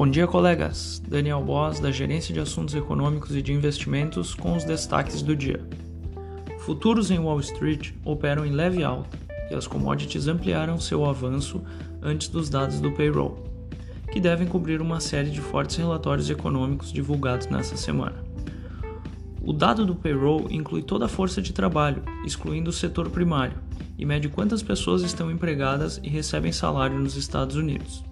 Bom dia, colegas. Daniel Boss, da Gerência de Assuntos Econômicos e de Investimentos, com os destaques do dia. Futuros em Wall Street operam em leve alta e as commodities ampliaram seu avanço antes dos dados do payroll, que devem cobrir uma série de fortes relatórios econômicos divulgados nesta semana. O dado do payroll inclui toda a força de trabalho, excluindo o setor primário, e mede quantas pessoas estão empregadas e recebem salário nos Estados Unidos.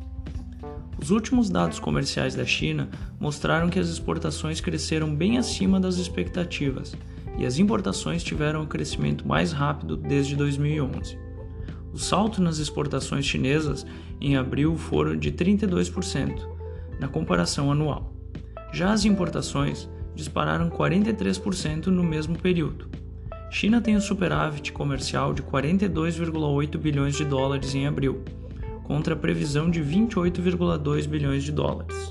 Os últimos dados comerciais da China mostraram que as exportações cresceram bem acima das expectativas e as importações tiveram o crescimento mais rápido desde 2011. O salto nas exportações chinesas em abril foram de 32% na comparação anual. Já as importações dispararam 43% no mesmo período. China tem um superávit comercial de 42,8 bilhões de dólares em abril, contra a previsão de 28,2 bilhões de dólares.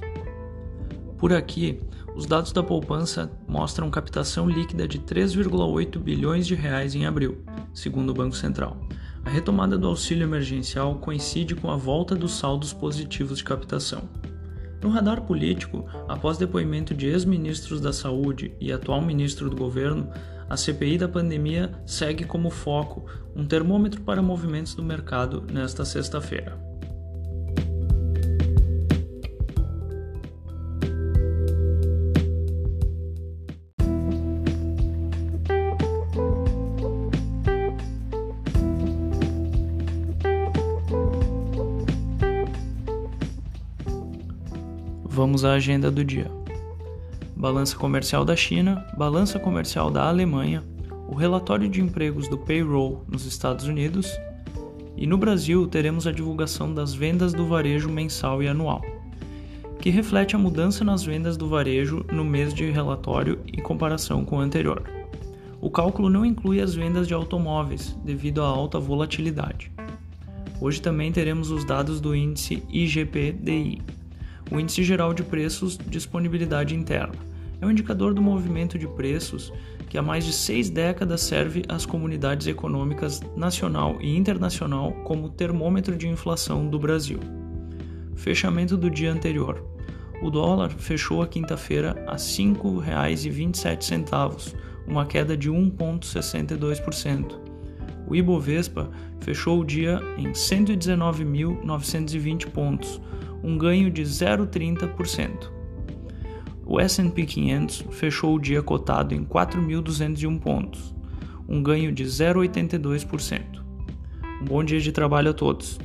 Por aqui, os dados da poupança mostram captação líquida de 3,8 bilhões de reais em abril, segundo o Banco Central. A retomada do auxílio emergencial coincide com a volta dos saldos positivos de captação. No radar político, após depoimento de ex-ministros da Saúde e atual ministro do governo, a CPI da pandemia segue como foco um termômetro para movimentos do mercado nesta sexta-feira. Vamos à agenda do dia. Balança comercial da China, balança comercial da Alemanha, o relatório de empregos do payroll nos Estados Unidos e no Brasil teremos a divulgação das vendas do varejo mensal e anual, que reflete a mudança nas vendas do varejo no mês de relatório em comparação com o anterior. O cálculo não inclui as vendas de automóveis devido à alta volatilidade. Hoje também teremos os dados do índice IGPDI, o Índice Geral de Preços Disponibilidade Interna é um indicador do movimento de preços que há mais de seis décadas serve às comunidades econômicas nacional e internacional como termômetro de inflação do Brasil. Fechamento do dia anterior. O dólar fechou a quinta-feira a R$ 5,27, uma queda de 1,62%. O Ibovespa fechou o dia em 119.920 pontos, um ganho de 0,30%. O S&P 500 fechou o dia cotado em 4.201 pontos, um ganho de 0,82%. Um bom dia de trabalho a todos.